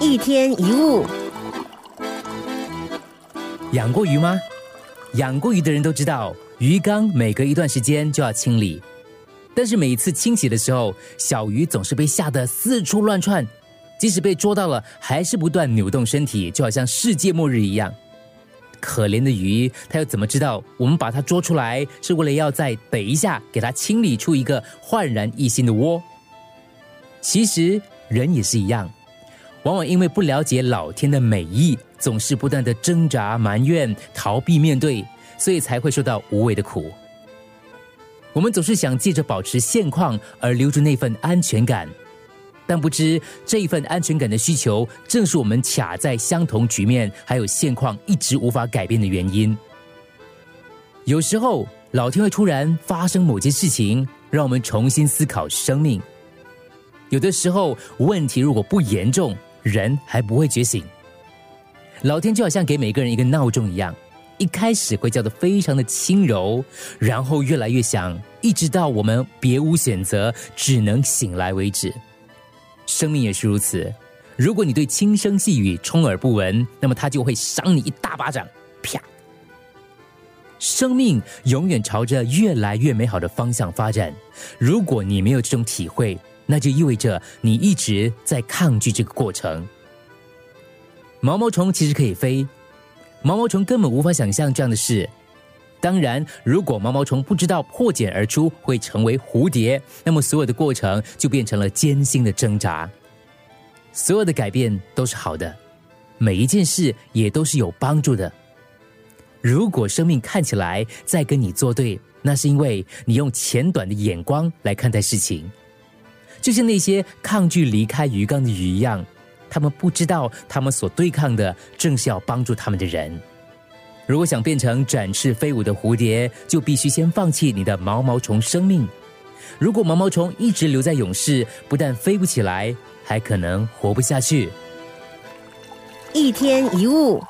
一天一物，养过鱼吗？养过鱼的人都知道，鱼缸每隔一段时间就要清理。但是每一次清洗的时候，小鱼总是被吓得四处乱窜，即使被捉到了，还是不断扭动身体，就好像世界末日一样。可怜的鱼，它又怎么知道我们把它捉出来是为了要在等一下给它清理出一个焕然一新的窝？其实人也是一样，往往因为不了解老天的美意，总是不断的挣扎、埋怨、逃避面对，所以才会受到无谓的苦。我们总是想借着保持现况而留住那份安全感，但不知这一份安全感的需求，正是我们卡在相同局面还有现况一直无法改变的原因。有时候，老天会突然发生某件事情，让我们重新思考生命。有的时候，问题如果不严重，人还不会觉醒。老天就好像给每个人一个闹钟一样，一开始会叫得非常的轻柔，然后越来越响，一直到我们别无选择，只能醒来为止。生命也是如此，如果你对轻声细语充耳不闻，那么它就会赏你一大巴掌，啪！生命永远朝着越来越美好的方向发展。如果你没有这种体会，那就意味着你一直在抗拒这个过程。毛毛虫其实可以飞，毛毛虫根本无法想象这样的事。当然，如果毛毛虫不知道破茧而出会成为蝴蝶，那么所有的过程就变成了艰辛的挣扎。所有的改变都是好的，每一件事也都是有帮助的。如果生命看起来在跟你作对，那是因为你用浅短的眼光来看待事情。就像那些抗拒离开鱼缸的鱼一样，他们不知道他们所对抗的正是要帮助他们的人。如果想变成展翅飞舞的蝴蝶，就必须先放弃你的毛毛虫生命。如果毛毛虫一直留在勇士，不但飞不起来，还可能活不下去。一天一物。